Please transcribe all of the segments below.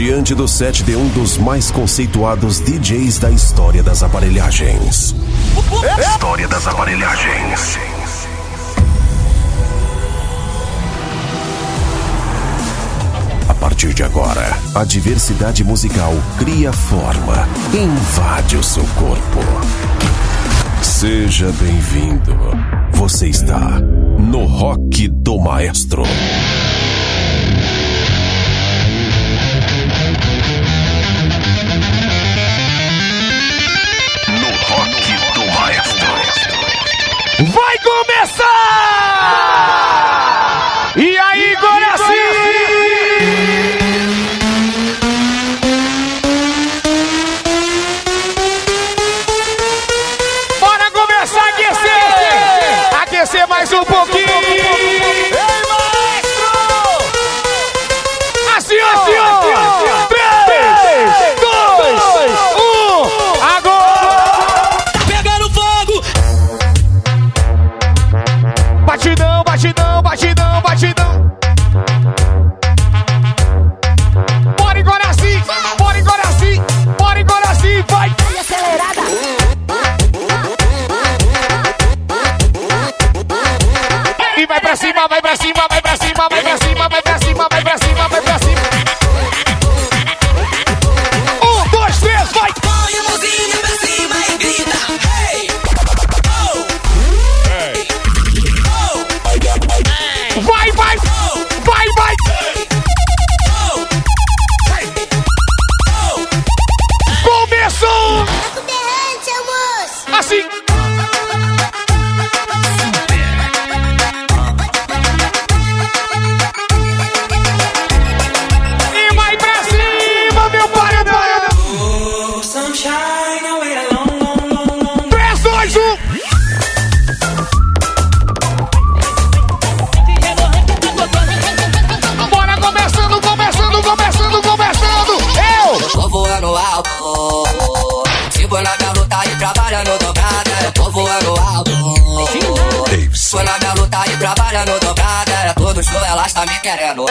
diante do set de um dos mais conceituados DJs da história das aparelhagens. História das aparelhagens. A partir de agora, a diversidade musical cria forma, invade o seu corpo. Seja bem-vindo. Você está no Rock do Maestro. Vai começar!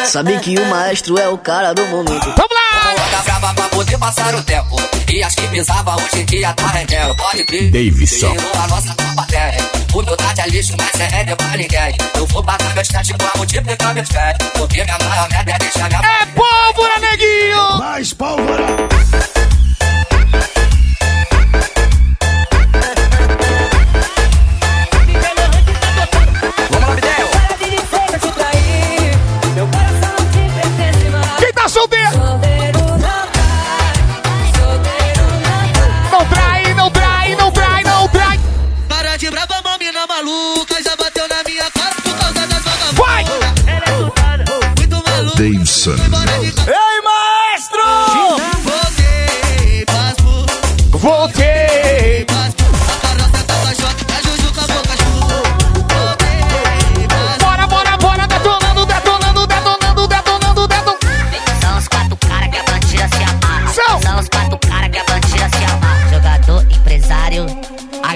Sabe que o maestro é o cara do momento. Vamos lá! Roda brava pra poder passar o tempo E as que pisava hoje em dia tá rendendo Pode crer Davidson. Virou a nossa tropa terra Humildade é lixo, mas é regra pra ninguém Eu vou bater meus stats pra multiplicar meus pés Porque minha maior meta é deixar minha É pólvora, neguinho! Mais pólvora.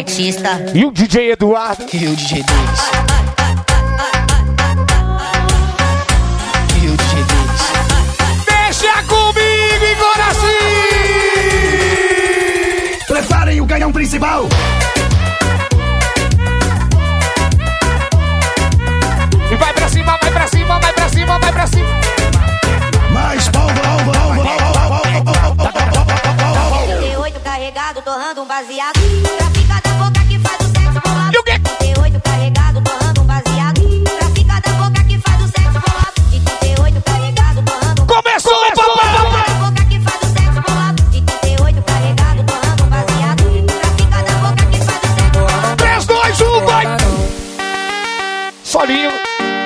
Artista. E o DJ Eduardo? E o DJ Davis. E o DJ Davis. Deixa comigo, Igoraci! Preparem o canhão principal. E vai pra cima, vai pra cima, vai pra cima, vai pra cima! Mais pólvora. pólvora, pólvora, pólvora. 38 carregado, torrando um baseado. Trafica da boca que Solinho!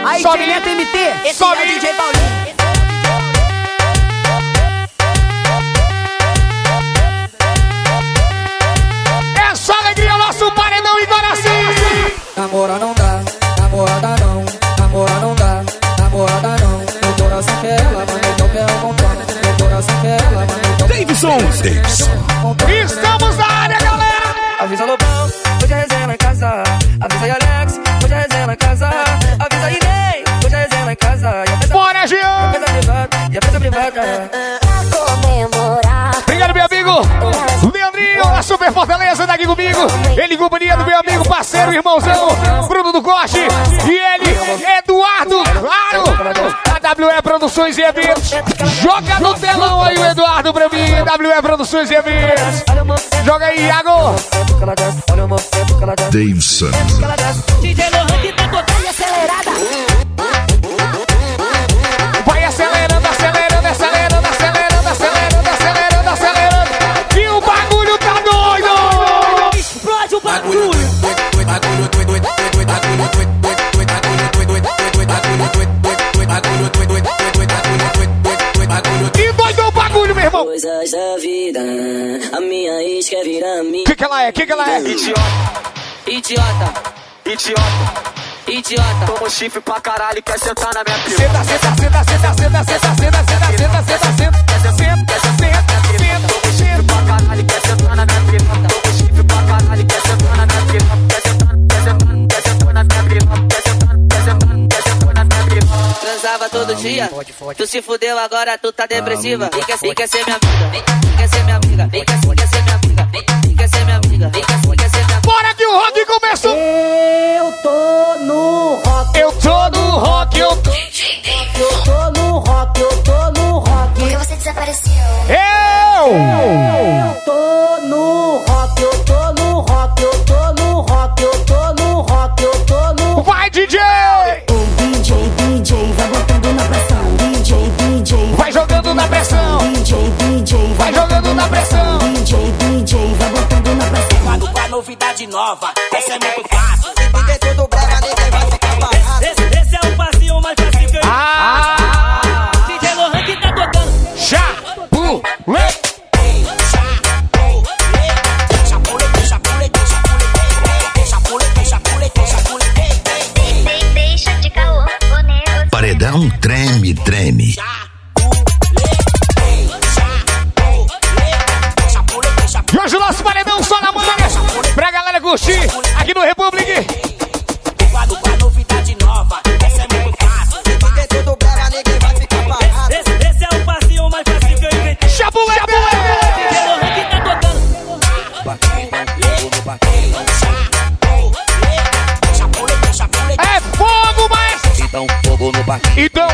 Aí, Solinho! TMT. Esse é o Solinho! DJ Paulinho. É só alegria, nosso paredão Igoraci! Namora não dá, namorada não, namora não dá, namorada não. Meu coração quer ela, mas meu pé é o contrário. Meu coração quer ela, mas meu pé Davidson. Davidson. É, é, Obrigado, meu amigo. Leandrinho, a super fortaleza tá aqui comigo. Ele companheiro companhia é do meu amigo, parceiro, irmãozão, Bruno do Corte. E ele, Eduardo, claro. AWE Produções e Eventos. Joga no telão aí o Eduardo pra mim. AWE Produções e Eventos. Joga aí, Iago. Davidson. DJ Lohan que tá tocando acelerada. Que ela é? O que que ela é? Idiota, idiota, idiota. Toma chifre pra caralho e quer sentar na minha pica. Senta, senta, senta, senta, senta, senta, senta, senta, senta, senta, senta, senta, senta, senta, Toma chifre pra caralho quer sentar na minha pica. Toma chifre pra caralho quer sentar na minha pica. Quer sentar, quer sentar, quer sentar na minha pica. Quer sentar, quer sentar, quer sentar na minha pica. Transava todo dia. Tu se fudeu agora, tu tá depressiva. Vem quer, vem quer ser minha amiga. Vem, vem quer ser minha amiga. Vem quer, quer ser minha amiga. Quer ser minha amiga. Vem quer, quer ser minha. Bora que o rock começou! Eu tô no rock, Eu tô no rock, eu tô... eu tô no rock, eu tô no rock. Porque você desapareceu. Eu! Eu nova, essa é muito é fácil. Viver tudo brava, ninguém vai ficar parado. Esse, esse é o passinho mais fácil que eu ah, ah, ah, DJ que tá tocando. Chapulé. Paredão treme, treme. Curtir aqui no Republic. Com a novidade nova, essa é muito fácil. Esse, esse é o passinho mais fácil que eu inventei. Que tá tocando. É fogo, mas. Então, fogo no barquinho, Então,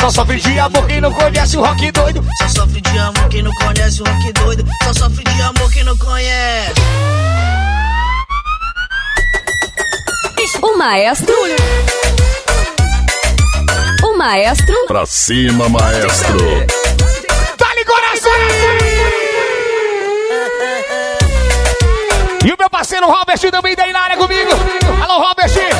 Só sofre de amor quem não conhece o rock doido. Só sofre de amor quem não conhece o rock doido. Só sofre de amor quem não conhece. O maestro. O maestro. Pra cima, maestro. Dá-lhe coração! E o meu parceiro Robert também tá aí na área comigo. Alô, Robert!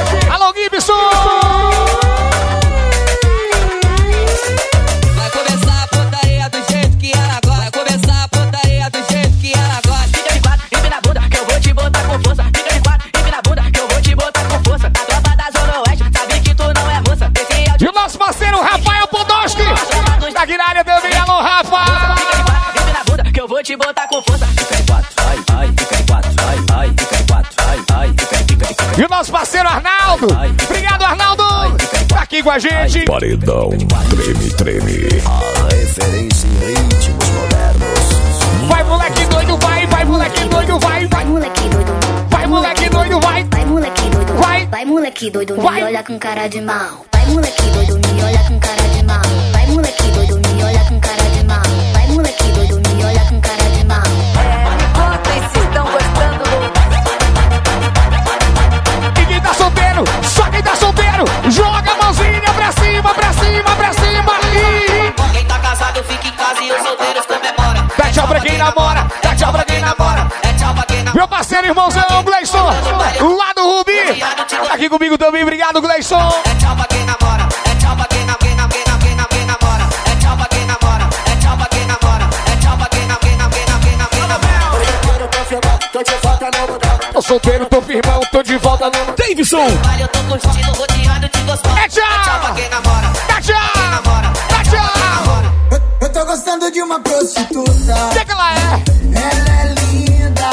Arnaldo. Obrigado, Arnaldo. Tá aqui com a gente. Paredão treme, treme. A referência em ritmos modernos. Vai, moleque doido, vai. Vai, moleque doido, vai. Vai, moleque doido. Vai, moleque doido, vai. Vai, moleque doido. Vai. Vai, moleque doido. Vai. Me olha com cara de mal. Vai, moleque doido. Me olha com cara de mal. Vai, moleque doido. Me olha com cara de mal. Vai, moleque namora, é tchau pra quem namora, é tchau pra quem namora. Meu parceiro, irmãozão, Gleison, lá do Rubi, aqui comigo também, obrigado, Gleison. É tchau pra quem namora, é tchau pra quem namora. Tô de volta no mundão. Tô solteiro, tô firmão, tô de volta no mundão. Davidson! Vale, tô curtindo, rodeado de gostosa. É tchau! É tchau pra quem namora. É tchau! De uma prostituta. O que, que ela é? Ela é linda.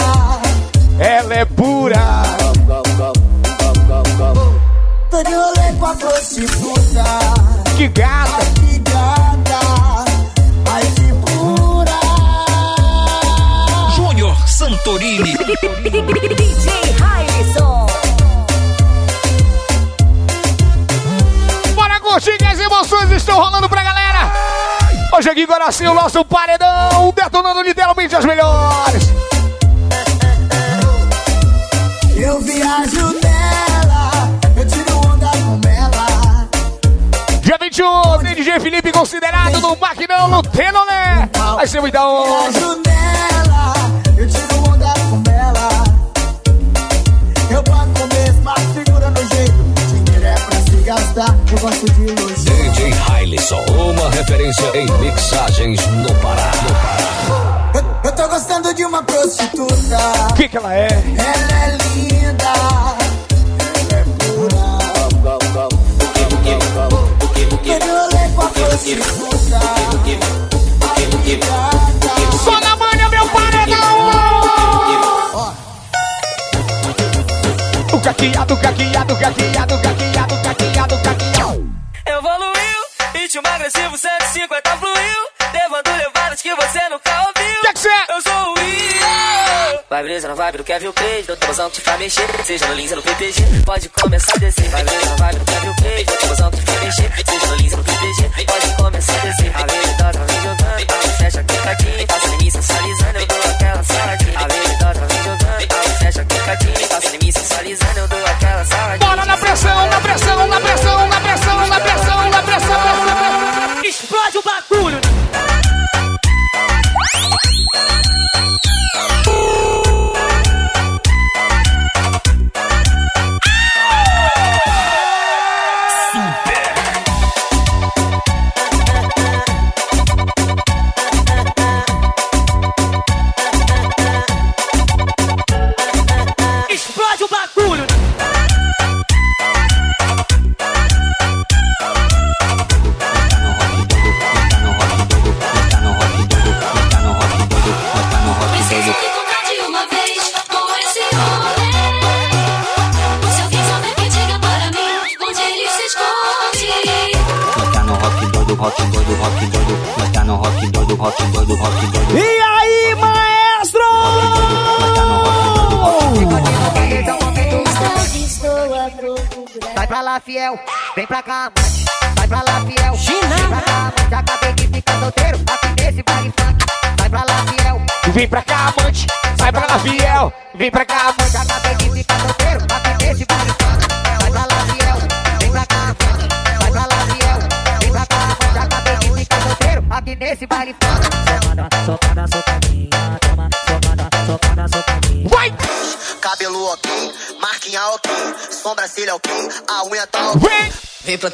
Ela é pura. Tô de rolê com a prostituta. Que gata. Que gata. Ai, que pura. Júnior Santorini. DJ Harrison. Bora curtir que as emoções estão rolando pra. Hoje aqui em Guaraci, o nosso paredão detonando literalmente as melhores. Eu viajo nela. Eu tiro onda com ela. Dia 21, tem DJ Felipe considerado no Maquinão, no Tenolé. Vai ser muita onda. Viajo nela. Gastar. Eu gosto de luxo. DJ Hailison, uma referência em mixagens no Pará. Eu, eu tô gostando de uma prostituta. O que, que ela é? Ela é linda. Ela é pura. Tô de rolê com a prostituta. Ai, caqueado, caqueado, caqueado, caqueado, caqueado, caqueado. Evoluiu, ritmo agressivo 150 fluiu. Levando levadas que você nunca ouviu. Que que cê é? Eu sou o Will. Vai brisa na vibe do Kevin Page, do tabuzão que te faz mexer. Seja no Lins no PPG, pode começar a descer. Vai brisa na vibe do Kevin Page, do tabuzão que te faz mexer. Seja no Lins no PPG, pode começar a descer. A vem jogando, a fecha em mim sensualizando, eu dou aquela. A habilidosa vem jogando, a fecha quicadinho. Passa em mim sensualizando, eu dou aquela saladinha.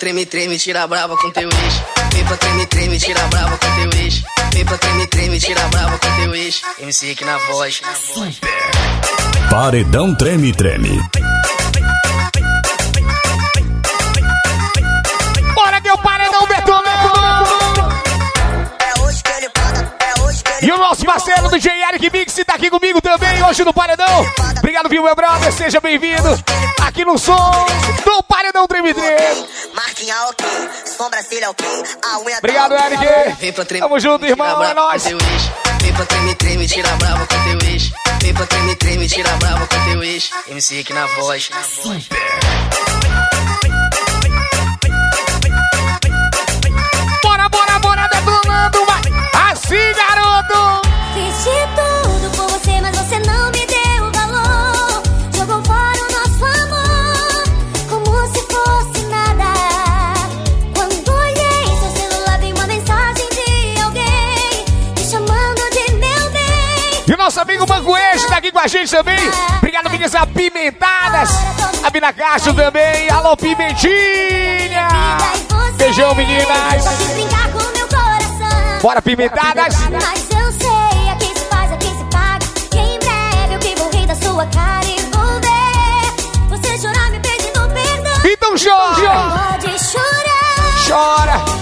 Treme, treme, tira brava com teu ex. Vem pra treme, treme, tira brava com teu ex. Vem pra treme, treme, tira brava com teu ex. MC Rick na voz. Paredão treme treme. Hoje no Paredão. Obrigado, viu, meu brother? Seja bem-vindo aqui no som do Paredão Treme. Marquinha ok, sobrancelha ok, a unha Obrigado, tá Eric. Vem pra treme, Tamo junto, irmão. É brava nóis. Vem pra treme, treme, tira brava com teu ex. Vem pra treme, treme, tira brava com teu ex. MC Rick na voz. Bora, bora, bora, detonando, vai! Assim, garoto! Fiz de tudo por você, mas a gente também. Obrigado, meninas apimentadas. A Bina Castro também. Alô, Pimentinha. Beijão, meninas. Bora, pimentadas. Mas eu sei a quem se faz, a quem se paga. Que em breve eu que vou rir da sua cara e vou ver. Você chorar me pedindo perdão. Então chora. Pode chorar. Chora.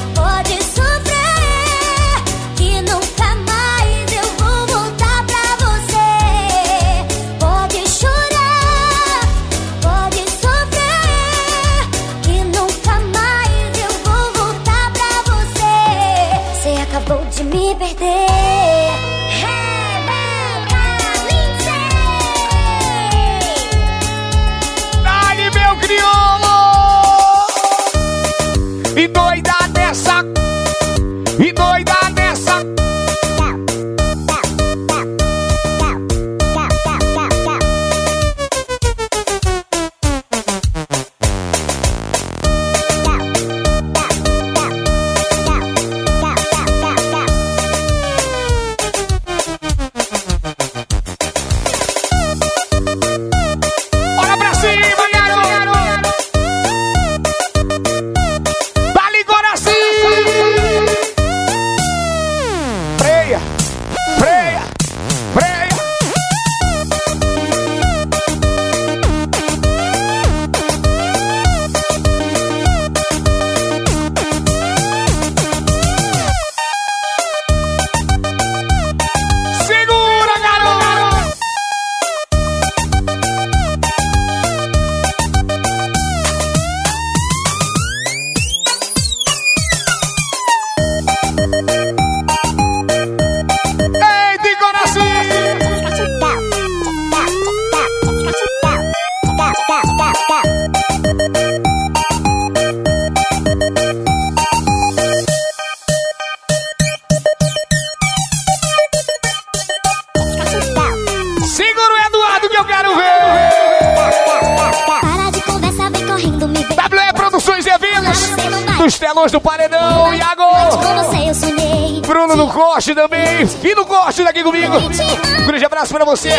você.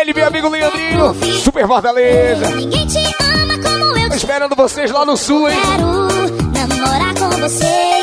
Ele, meu amigo Leandrinho, Super Fortaleza. Esperando vocês lá no Sul, hein? Quero namorar com você.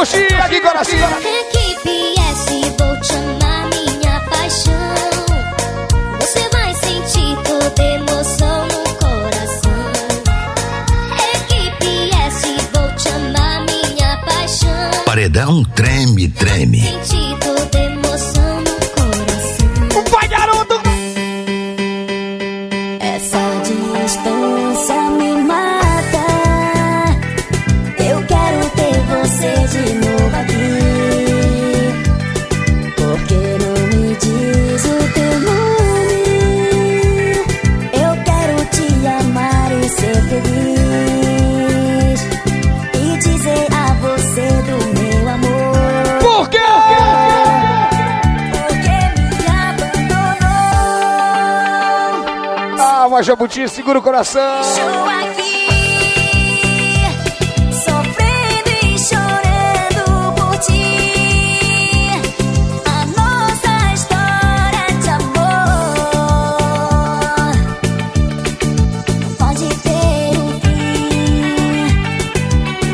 Xuxinha coração. Equipe S, vou te amar, minha paixão. Você vai sentir toda emoção no coração. Equipe S, vou te amar, minha paixão. Paredão treme, treme. Sentir fim.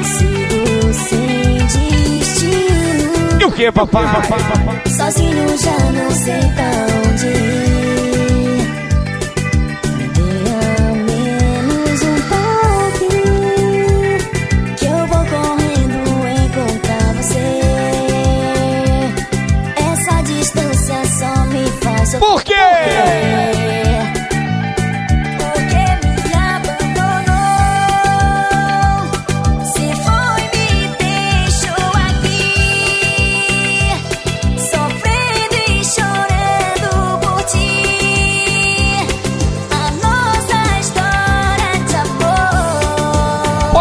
Sigo sem destino. E o que, papai? Sozinho já não sei pra onde ir.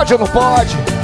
Pode ou não pode?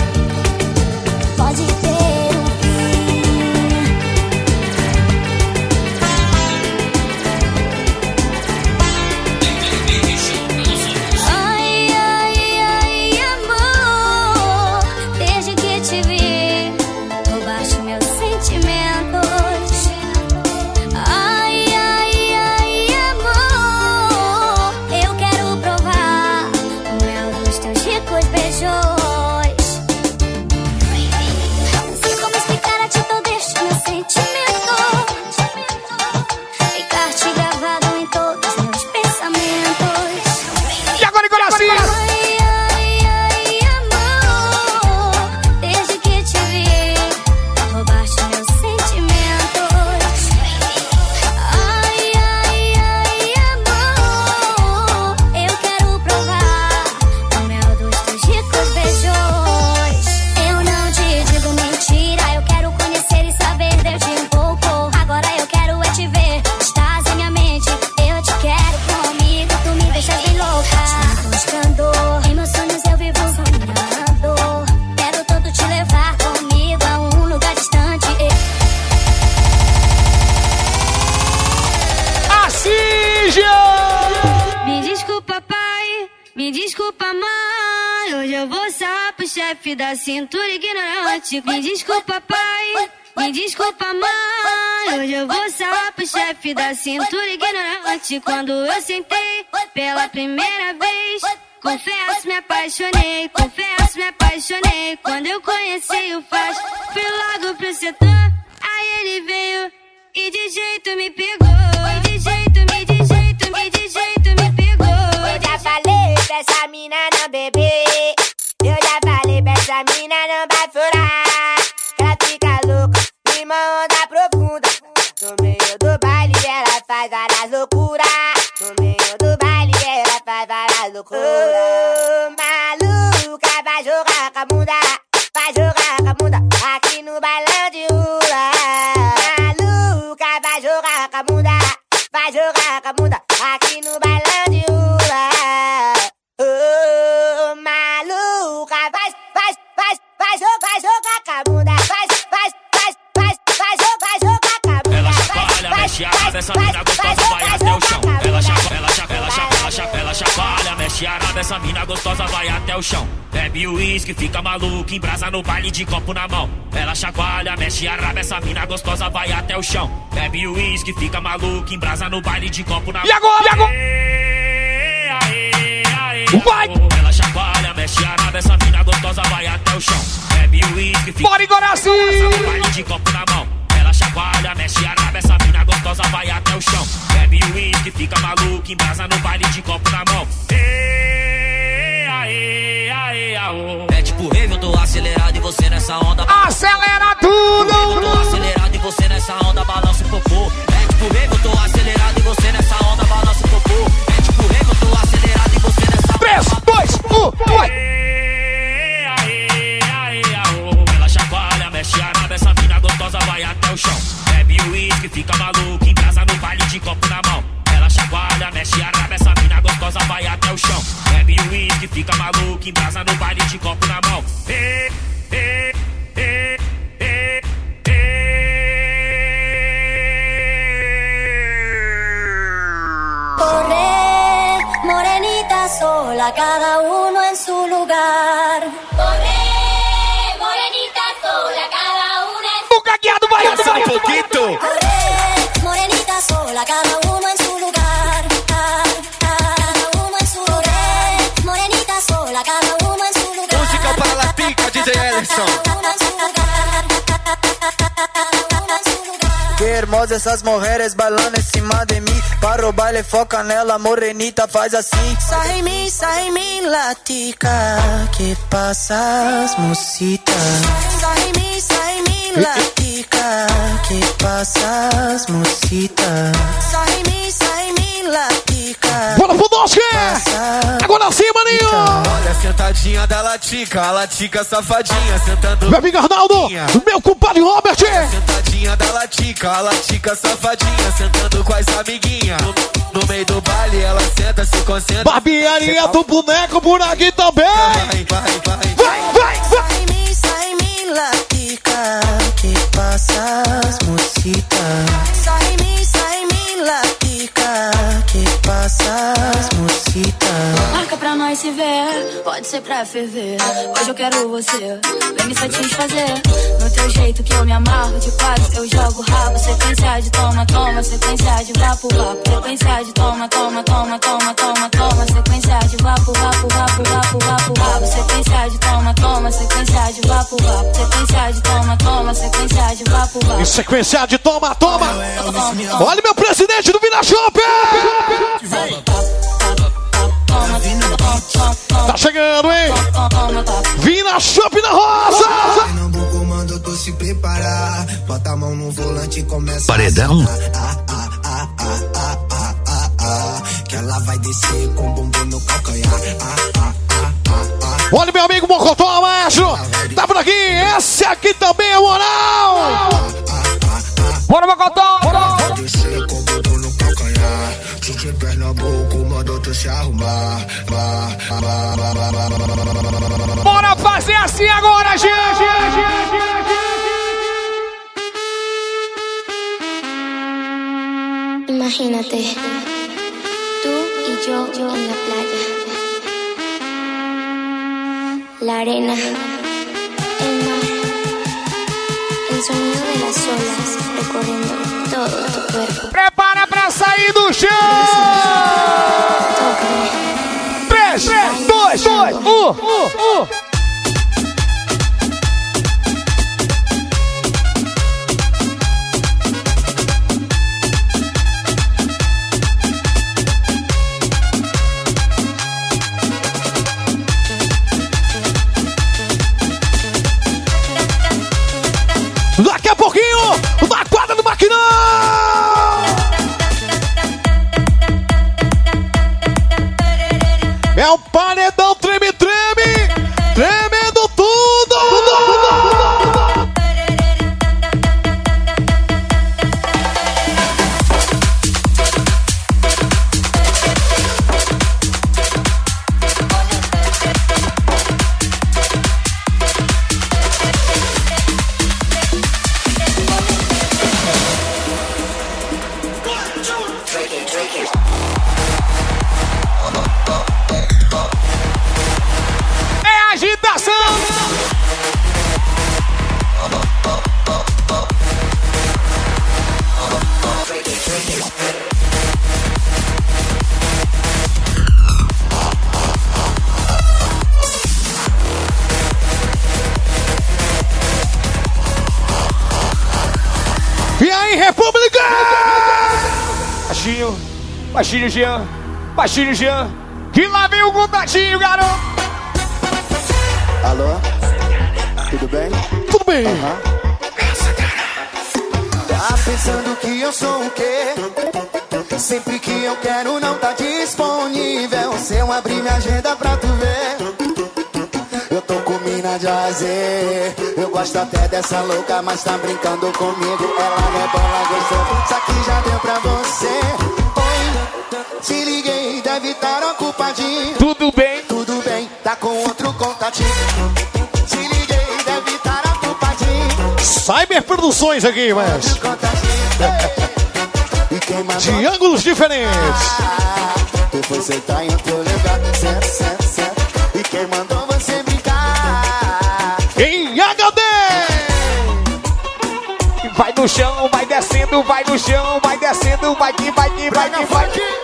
Só pro chefe da cintura ignorante. Me desculpa, pai. Me desculpa, mãe. Hoje eu vou só pro chefe da cintura ignorante. Quando eu sentei pela primeira vez. Confesso, me apaixonei, confesso, me apaixonei. Quando eu conheci o Faz, fui logo pro setor. Aí ele veio e de jeito me pegou. E de jeito, me de jeito, me de jeito me pegou. Eu já falei pra essa mina não beber. Eu já falei pra essa mina não vai furar. Ela fica louca, numa onda profunda. No meio do baile ela faz várias loucuras. No meio do baile ela faz várias loucuras. Ô, maluca, vai jogar com a bunda. Vai jogar com a bunda aqui no bailão de rua. Maluca, vai jogar com a bunda. Vai jogar com a bunda aqui no bailão de rua. Vai jogar com a bunda. Vai, vai, vai, vai, vai jogar, vai jogar com a bunda. Ela chacoalha, mexe a raba, essa mina gostosa vai até o chão. Ela chacoalha, ela chacoalha, ela chacoalha, ela chacoalha, mexe a raba, essa mina gostosa vai até o chão. Bebe o uísque, fica maluco, embrasa no baile de copo na mão. Ela chacoalha, mexe a raba, essa mina gostosa vai até o chão. Bebe o uísque, fica maluco, embrasa no baile de copo na mão. E agora? E agora? Vai! Ela chacoalha, mexe a raba, essa mina gostosa vai até o chão. Bebe o uísque, fica Bora, Igoraci! embrasa no baile de copo na mão. Ela chacoalha, mexe a raba, essa mina gostosa vai até o chão. Bebe o uísque, fica maluco, embrasa no baile de copo na mão. Ê, aê, aê, aô. É tipo rave, eu tô acelerado hermosas essas mulheres bailando em cima de mim. Para o baile, foca nela, morenita, faz assim. Sai em mim, sai em mim, latica. Que passas, mocita? Sai em mim, sai em mim, latica. Que passas, mocita? Sai em mim, sai em mim, latica. Bora pro Dosque! Agora sim, maninho! Olha sentadinha da latica, a latica safadinha, sentando. Meu amigo Arnaldo, meu compadre Robert! Sentadinha da latica, a latica safadinha, sentando com as amiguinhas. No, no meio do baile, ela senta, se concentra. Barbearia do boneco por aqui também! Vai, vai, vai. Vai, vai, vai! Sai mim, sai mim, latica. Que passas, pode ser pra ferver. Hoje eu quero você, vem me satisfazer. No teu jeito que eu me amarro, de quase eu jogo rabo. Sequência de toma, toma, sequência de vapo, vapo. Sequência de toma, toma, toma, toma, toma, toma. Sequência de vapo, vapo, vapo, vapo, vapo, vapo. Sequência de toma, toma, sequência de vapo, vapo. Sequência de toma, toma, sequência de vapo, vapo. Sequência de toma, toma! Olha meu presidente do Vila Shopping! Tá chegando, hein? Vila Shopping da Rosa! Pernambuco manda tu se preparar. Bota a mão no volante e começa Paredão. Que ela vai descer com bumbum no calcanhar. Olha meu amigo Mocotó, maestro! Tá por aqui! Esse aqui também é moral! Bora, Mocotó! Vai descer com o bumbum no calcanhar. DJ Pernambuco mandou tu se arrumar. Bora fazer assim agora, gente! Imagínate, tú y yo, yo en la playa. La arena, Prepara pra sair do chão! 3, 2, 2, 1, 1, 1. Baixinho, Jean, baixinho, Jean. Que lá vem o contatinho, garoto! Alô? Tudo bem? Tudo bem. Tá pensando que eu sou o quê? Sempre que eu quero não tá disponível. Se eu abrir minha agenda pra tu ver. Eu tô com mina de azer. Eu gosto até dessa louca, mas tá brincando comigo. Ela rebola gostoso, Te liguei, deve estar ocupadinho. Cyber Produções aqui, mas. De ângulos diferentes. Tu foi sentar em outro lugar. Senta, senta, senta. E quem mandou você brincar? Em HD! Vai no chão, vai descendo, vai no chão, vai descendo, vai que, vai que, vai que, vai que.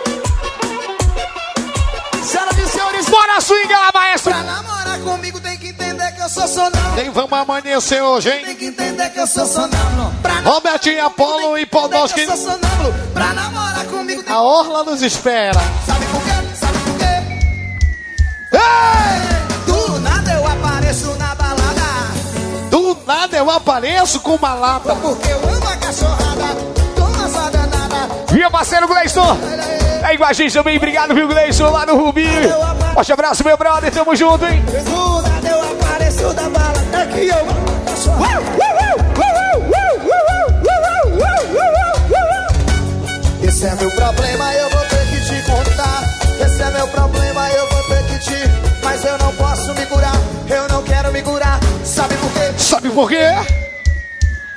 Sonâmbulo. Nem vamos amanhecer hoje, Tem hein? que entender que eu sou sonâmbulo. Robertinho Apolo e Podolski. eu sou sonâmbulo. Pra namorar comigo tem A orla nos espera. Sabe por quê? Sabe por quê? Ei! Do nada eu apareço na balada. Do nada eu apareço com uma lata. Porque eu amo a cachorrada. Meu parceiro Gleison. É igual a gente também, obrigado, viu, Gleison, lá no Rubi. Forte abraço, meu brother, tamo junto, hein? Do nada eu apareço na balada. Que eu. Esse é meu problema, eu vou ter que te contar. Esse é meu problema, eu vou ter que te. Mas eu não posso me curar, eu não quero me curar. Sabe por quê? Sabe por quê?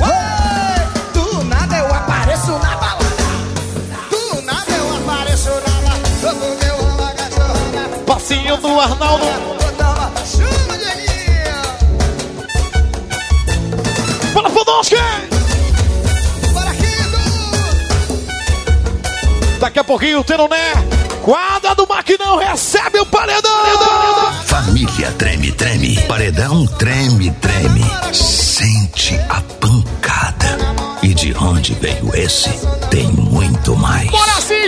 Ué! Do nada eu apareço na balada. Do nada eu apareço na balada. Passinho do Arnaldo. Daqui a pouquinho o Teroné. Quadra do Maquinão recebe o paredão. Família treme, treme. Paredão treme, treme. Sente a pancada. E de onde veio esse? Tem muito mais. Bora sim,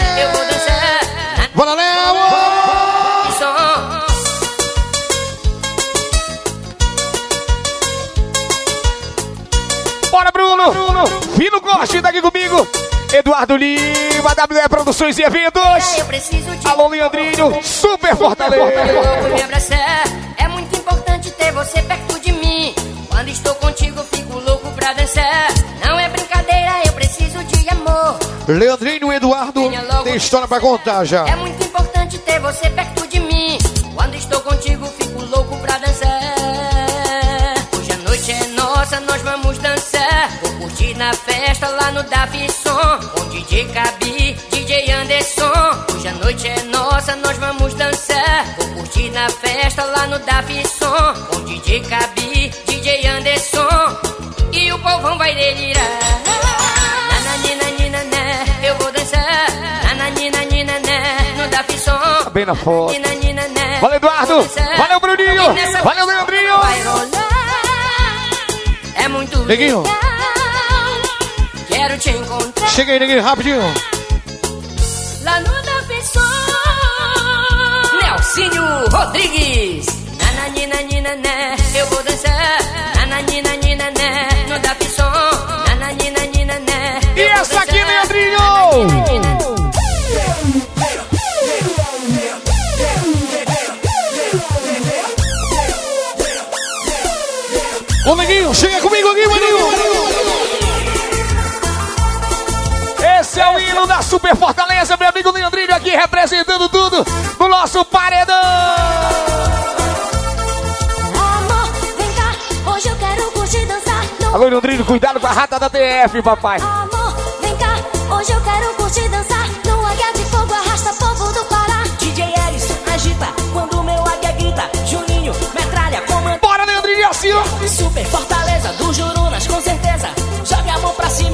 Corte, daqui comigo! Eduardo Lima, WE Produções e Eventos! De Alô, Leandrinho, Super Fortaleza! louco me abraçar. É muito importante ter você perto de mim. Quando estou contigo, fico louco pra dançar. Não é brincadeira, eu preciso de amor. Leandrinho e Eduardo tem história pra contar já. É muito importante ter você perto de mim. Quando estou contigo, fico louco pra dançar. Hoje a noite é nossa, nós vamos dançar. Curtir na festa lá no Davison. Com DJ Cabi, DJ Anderson. Hoje a noite é nossa, nós vamos dançar. Vou curtir na festa lá no Davison. Com DJ Cabi, DJ Anderson. E o povão vai delirar. Nananina, nina, né, eu vou dançar. Nananina, nina, né, no Davison. Tá bem na foto. Né, Valeu, Eduardo! Valeu, Bruninho! Nessa Valeu, Leandrinho! vai rolar. É muito legal. Chega aí, neguinho, rapidinho. lá no Davison. Nelsinho Rodrigues. Nananina, nina, né, eu vou dançar. Nananina, nina, né, no Davison. Nananina, nina, né, E essa aqui. Leandrinho! Ô, neguinho, chega comigo aqui, maninho! O hino da Super Fortaleza, meu amigo Leandrinho aqui representando tudo no nosso paredão! Amor, vem cá, hoje eu quero curtir dançar. Não Alô, Leandrinho, cuidado com a rata da TF, papai! Amor, vem cá, hoje eu quero curtir dançar. No águia de fogo arrasta povo do Pará. DJ Eris, agita quando o meu águia grita. Juninho, metralha, comanda. Bora, Leandrinho, assim, ó! Super Fortaleza do Jurunas, com certeza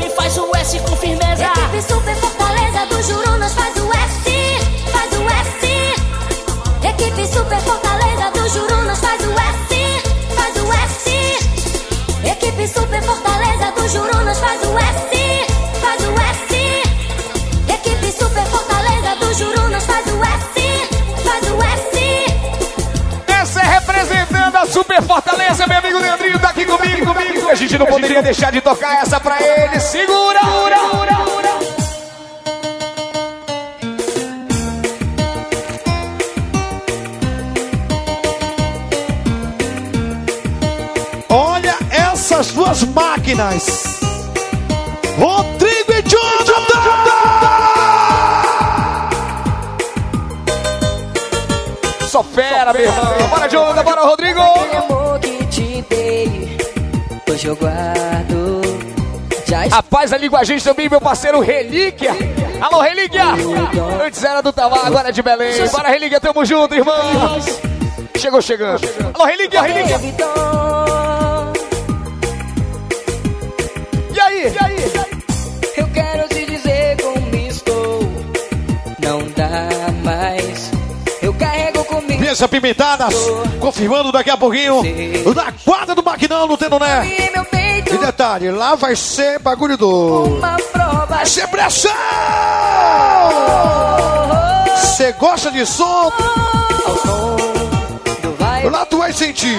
e faz o S com firmeza. Equipe Super Fortaleza do Jurunas faz o S, faz o S. Equipe Super Fortaleza do Jurunas faz o S, faz o S. Equipe Super Fortaleza do Jurunas faz o S, faz o S. Equipe Super Fortaleza do Jurunas faz o S, faz o S. Essa é representando a Super Fortaleza, meu amigo Leandrinho tá aqui comigo, comigo. A gente não poderia deixar de tocar essa ele. Segura, ura, ura, ura. Olha essas duas máquinas. Rodrigo e Jonathan! Só fera, meu irmão. Bora, Jonathan, bora, Rodrigo. amor que te dei, hoje eu guardo. Já A paz ali com a gente também, meu parceiro Relíquia. Alô, Relíquia! Antes era do Tamar, agora é de Belém. Bora, Relíquia, tamo junto, irmão. Chegou chegando. Alô, Relíquia, Relíquia. E aí? E aí? Eu quero te dizer como estou. Não dá mais. Eu carrego comigo. Mesa Pimentadas, confirmando daqui a pouquinho. Da quadra do Maquinão no meu peito. E detalhe, lá vai ser bagulho do. Vai ser pressão! Você gosta de som? Lá tu vai sentir.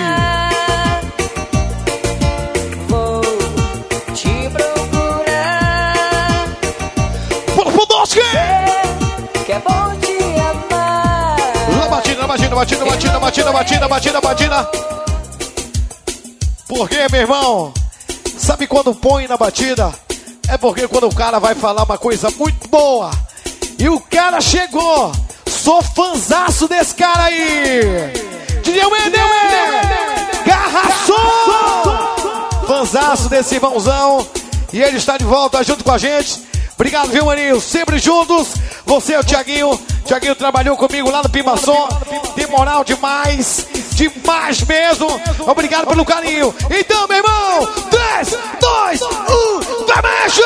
Vou te procurar. Que é bom te amar. Na batida, batida, batida, batida, batida, batida, batida, batida. Por quê, meu irmão? Sabe quando põe na batida? É porque quando o cara vai falar uma coisa muito boa e o cara chegou. Sou fanzaço desse cara aí. DJ Wender! Garraçou! Fanzaço desse irmãozão. E ele está de volta junto com a gente. Obrigado, viu, maninho? Sempre juntos. Você é o Tiaguinho. Tiaguinho trabalhou comigo lá no Pimaçom. Tem moral demais. Demais mesmo. Obrigado pelo carinho. Então, meu irmão. 3, 2, 1. Vai, mexa!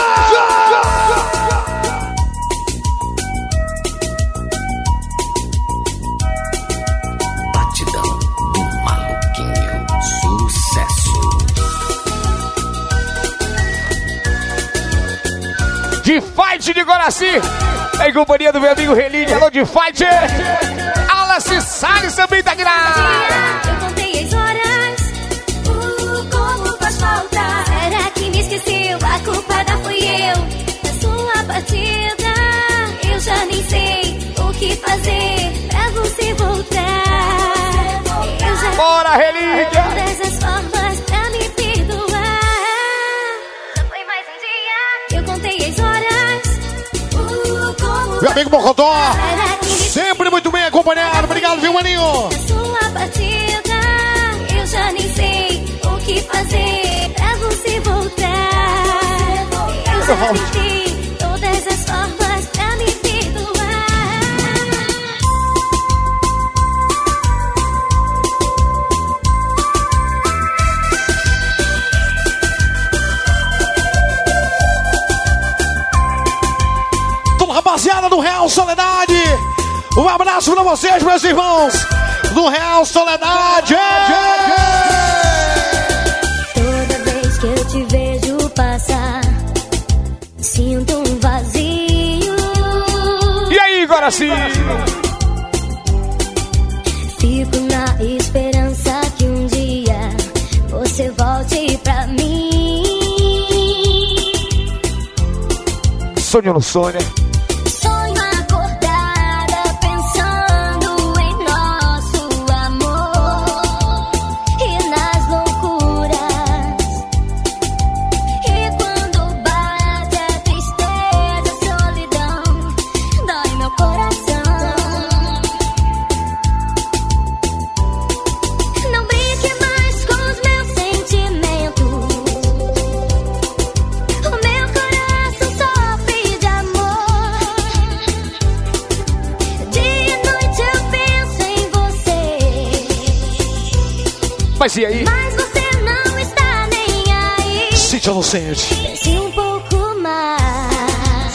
Batidão do maluquinho. Sucesso. De fight de Guaraci. Em companhia do meu amigo Relíquia. Alô, de fight. Alice Salles também tá aqui na. Eu contei as horas, uh, como faz falta. Será que me esqueceu? A culpada fui eu. Da sua partida, eu já nem sei o que fazer pra você voltar. Bora, Relíquia! todas as formas amigo Mocotó. Sempre muito bem acompanhado. Obrigado, viu, maninho? Sua partida, eu já nem sei o que fazer pra você voltar. Eu já tentei Rapaziada do Real Soledade. Um abraço pra vocês, meus irmãos. Do Real Soledade. Toda vez que eu te vejo passar, sinto um vazio. E aí, Guaraci? Fico na esperança que um dia você volte pra mim. Sônia no Sônia. Sonho Mas e aí? Mas você não está nem aí. Sítio Inocente. Pense um pouco mais.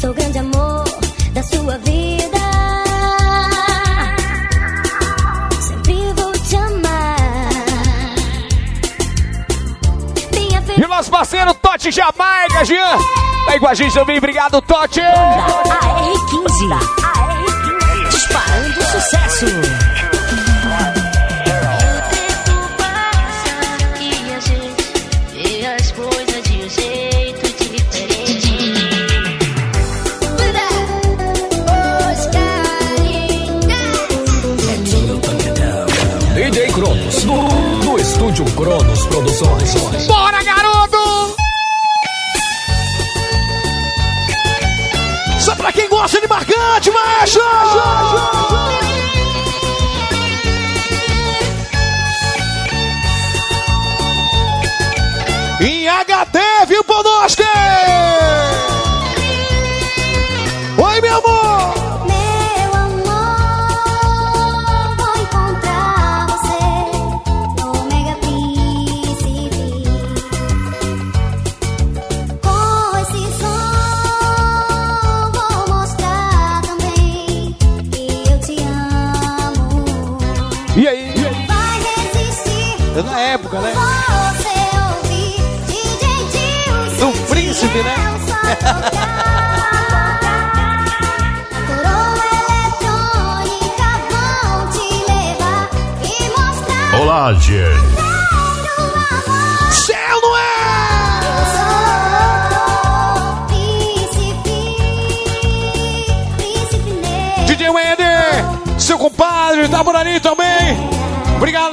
Sou grande amor da sua vida. Sempre vou te amar. Minha E o nosso parceiro Totti Jamaica, Jean. Tá aí com a gente também. Obrigado, Totti. AR15. Disparando sucesso. Marcante, macho!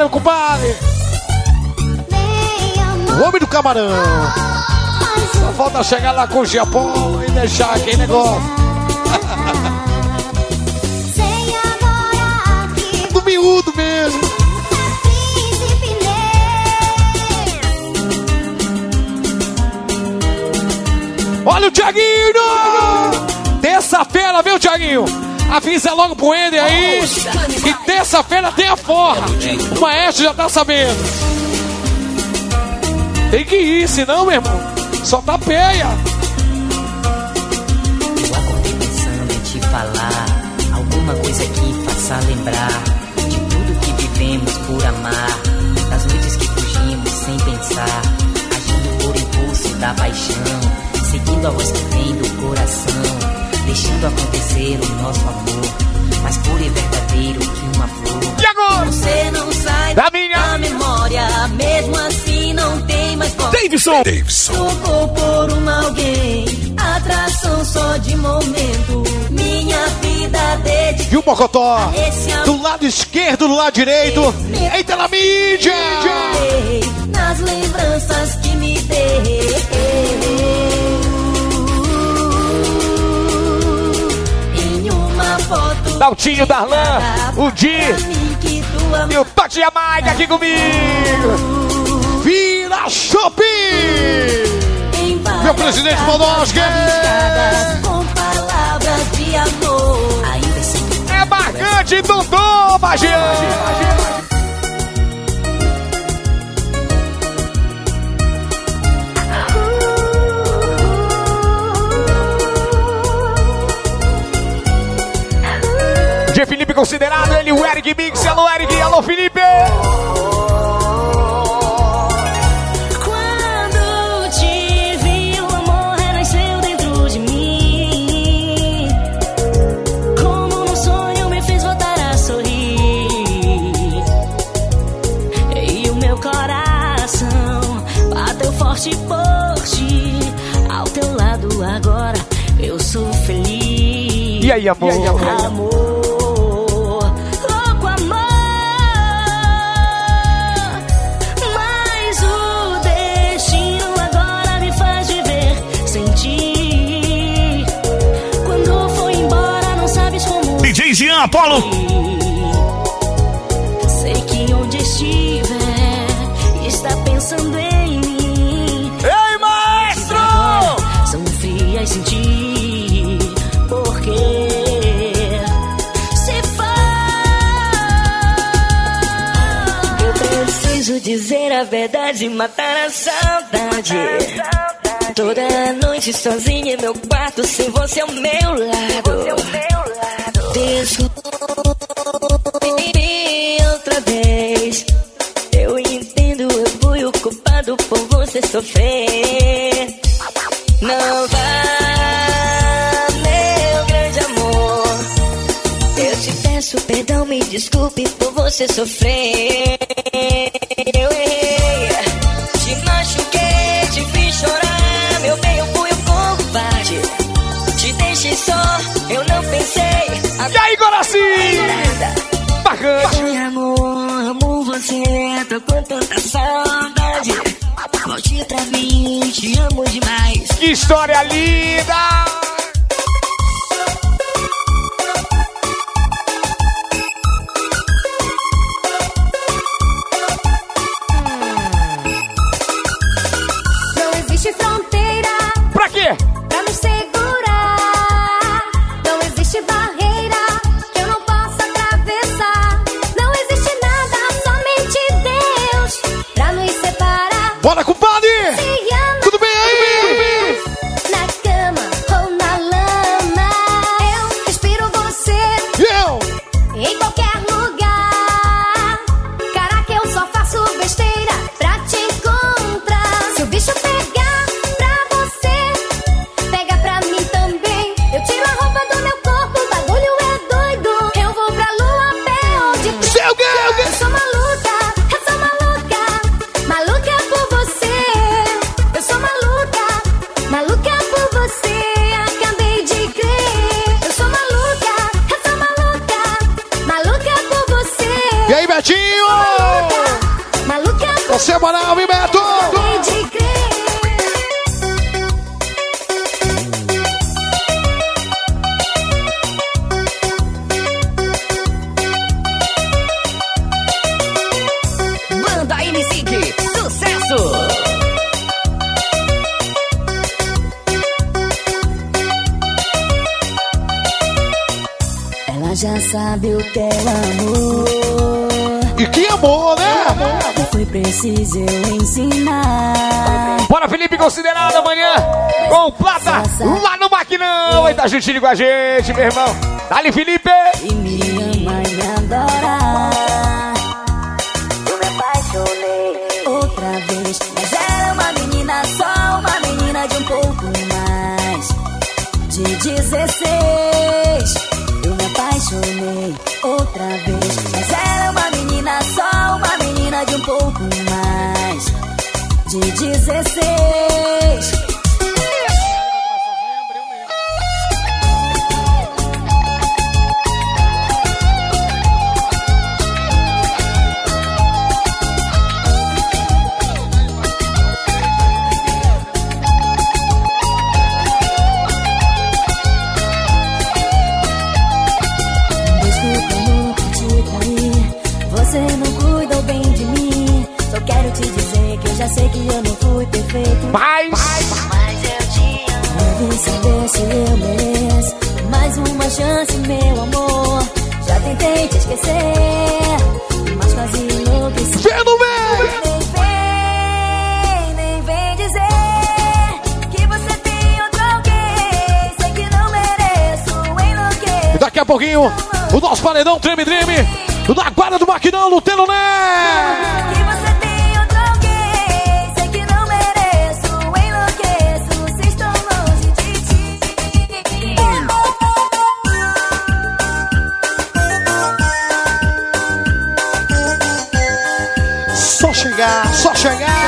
Meu compadre. O homem do camarão. Só falta chegar lá com o Japão e deixar aquele negócio. Do miúdo mesmo. Olha o Thiaguinho! Terça-feira, viu, Thiaguinho? Avisa logo pro Ender aí que terça-feira tem a forra. O maestro já tá sabendo. Tem que ir, senão, meu irmão, só tá peia. Eu acordei pensando em te falar alguma coisa que faça lembrar de tudo que vivemos por amar, das noites que fugimos sem pensar, agindo por impulso da paixão, seguindo a voz que vem do coração, deixando acontecer o nosso amor, mais puro e verdadeiro que uma flor. E agora? Você não sai Da minha- memória, mesmo assim não tem mais volta. Davidson. Davidson. Tocou por um alguém, atração só de momento. Minha vida dedica Viu, Mocotó? esse amor Do lado esquerdo, do lado direito. Eita na mídia! nas lembranças que me deu. Daltinho, Darlan, o Di e o Tote Jamaica aqui comigo. Vira Shopping! Meu presidente Podosque! É marcante, Dodô, Bagiane. De Felipe considerado, ele o Eric Mix. Alô, Eric. Alô, Felipe. Quando te vi, o amor renasceu Apolo. Sei que onde estiver, está pensando em mim. Ei, maestro! São frias sem ti. Porque se for, eu preciso dizer a verdade, matar a saudade. Toda noite sozinha em meu quarto, sem você ao meu lado. Desculpe outra vez. Eu entendo, eu fui o culpado por você sofrer. Não vá, meu grande amor. Eu te peço perdão, me desculpe por você sofrer. Eu errei, você, com tanta saudade. Volte pra mim, te amo demais. Que história linda! Compartilhe com a gente, meu irmão. Dali, Felipe! E me ama e me adora. Eu me apaixonei outra vez. Mas era uma menina só, uma menina de um pouco mais. De 16, eu me apaixonei outra vez. Mas era uma menina só, uma menina de um pouco mais. De 16. paz. Mas eu te amo. Deve saber se eu mereço mais uma chance, meu amor. Já tentei te esquecer, mas quase enlouqueci. Fenomenal! Daqui a pouquinho, o nosso paredão treme-treme na guarda do Maquinão Lutelo Né! chegar.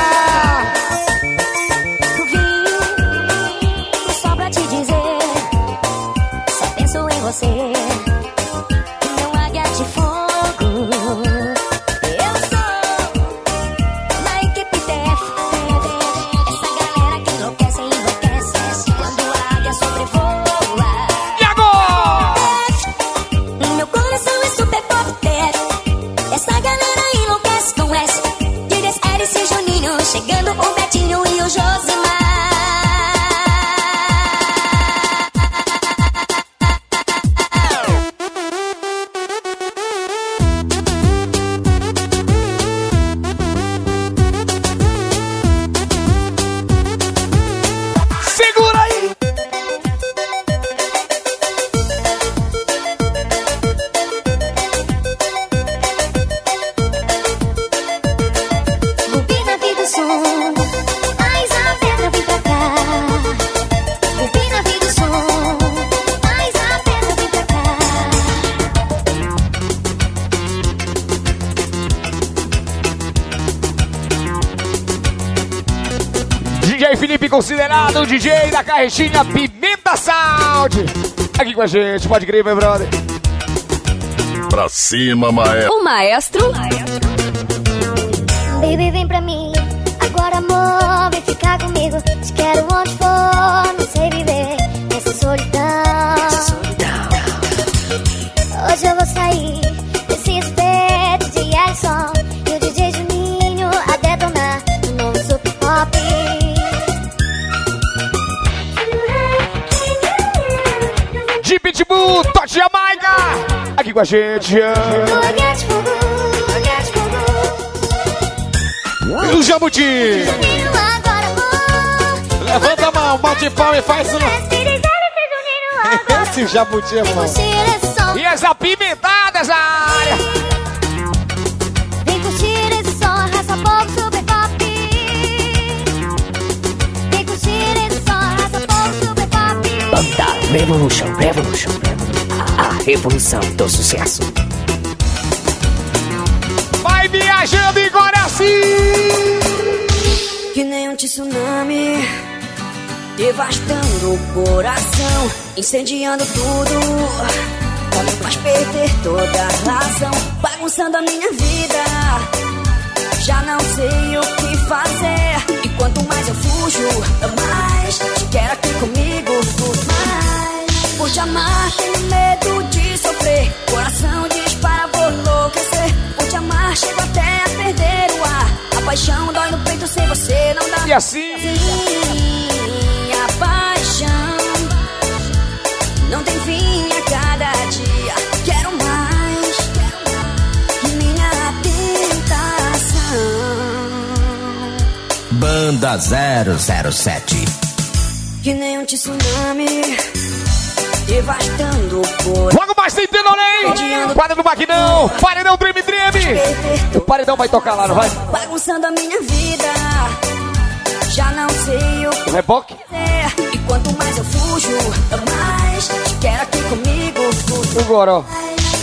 Igrejinha Pimenta Sound. Aqui com a gente, pode crer, meu brother. Pra cima, maestro. O maestro. Baby, vem pra mim com a gente. E o Jabuti. Levanta a mão, bate palma e faz um. Esse Jabuti é bom. E as apimentadas na área. Vem curtir esse som, raça povo super pop. Vem curtir esse som, raça povo super pop. Banda Revolution, Revolution, a revolução do sucesso. Vai viajando e agora sim. Que nem um tsunami Devastando o coração Incendiando tudo me faz perder toda a razão Bagunçando a minha vida Já não sei o que fazer E quanto mais eu fujo Mais te quero aqui comigo Mais Por te amar tenho medo de sofrer Coração dispara, vou enlouquecer Por te amar chego até a perder o ar A paixão dói no peito sem você não dá E assim? a paixão não tem fim a cada dia. Quero mais, minha tentação. Banda 007. Que nem um tsunami devastando o coração. Logo mais tem Tenolém. Do Maquinão. Paredão Treme Treme. O paredão vai tocar lá, não vai? Bagunçando a minha vida. Já não sei o que reboque? fazer. E quanto mais eu fujo, mais te quero aqui comigo. O Goró.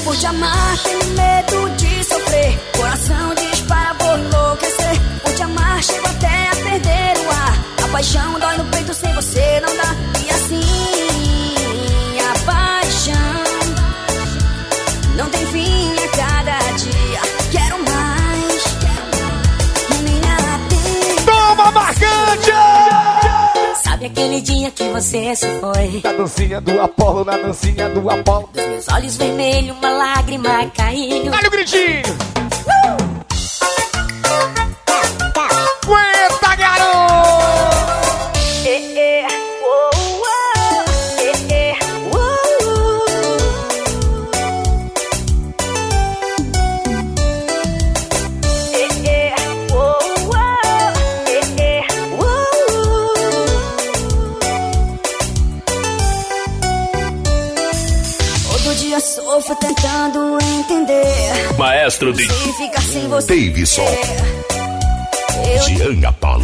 Por te amar, tenho medo de sofrer. Coração você se foi? Na dancinha do Apolo, na dancinha do Apolo. Dos meus olhos vermelhos, uma lágrima caiu. Olha o gritinho! Aguenta, Maestro de. Davidson. Eu Jean Apolo.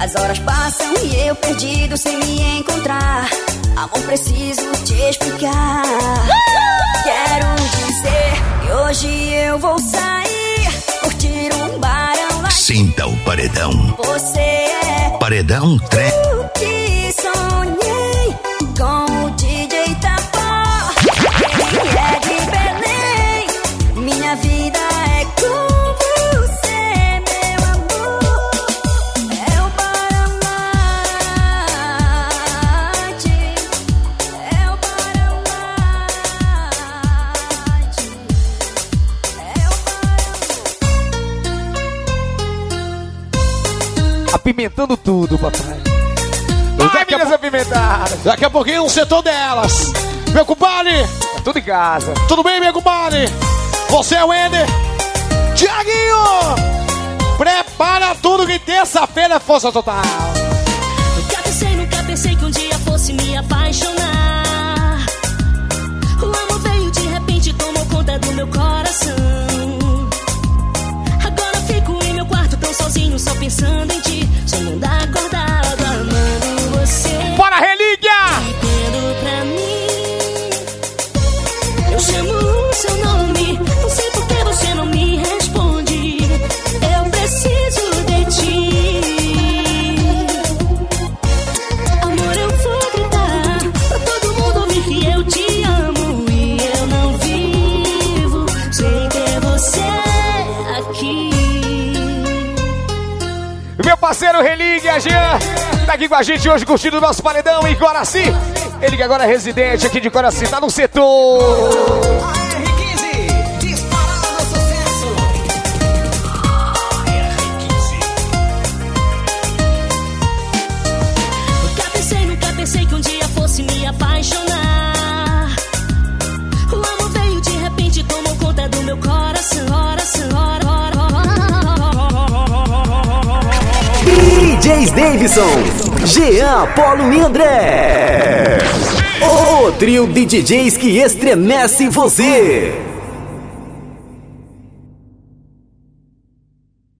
As horas passam e eu perdido sem me encontrar. Amor, preciso te explicar. Quero dizer que hoje eu vou sair, curtir um barão lá. Sinta o paredão. Você é Paredão Trem. Apimentando tudo, papai. Vai, meninas apimentadas. Daqui a pouquinho no setor delas. Meu compadre. tudo em casa. Tudo bem, meu compadre? Você é o Ender. Tiaguinho. Prepara tudo que terça-feira é força total. Nunca pensei, nunca pensei que um dia fosse me apaixonar. O amor veio de repente, tomou conta do meu coração. Só pensando em ti. Sonhando acordado, amando parceiro Relíquia, Jean. Tá aqui com a gente hoje curtindo o nosso paredão em Coraci. Ele que agora é residente aqui de Coraci, tá no setor. DJs Davidson, Jean, Apolo e André. O trio de DJs que estremece você.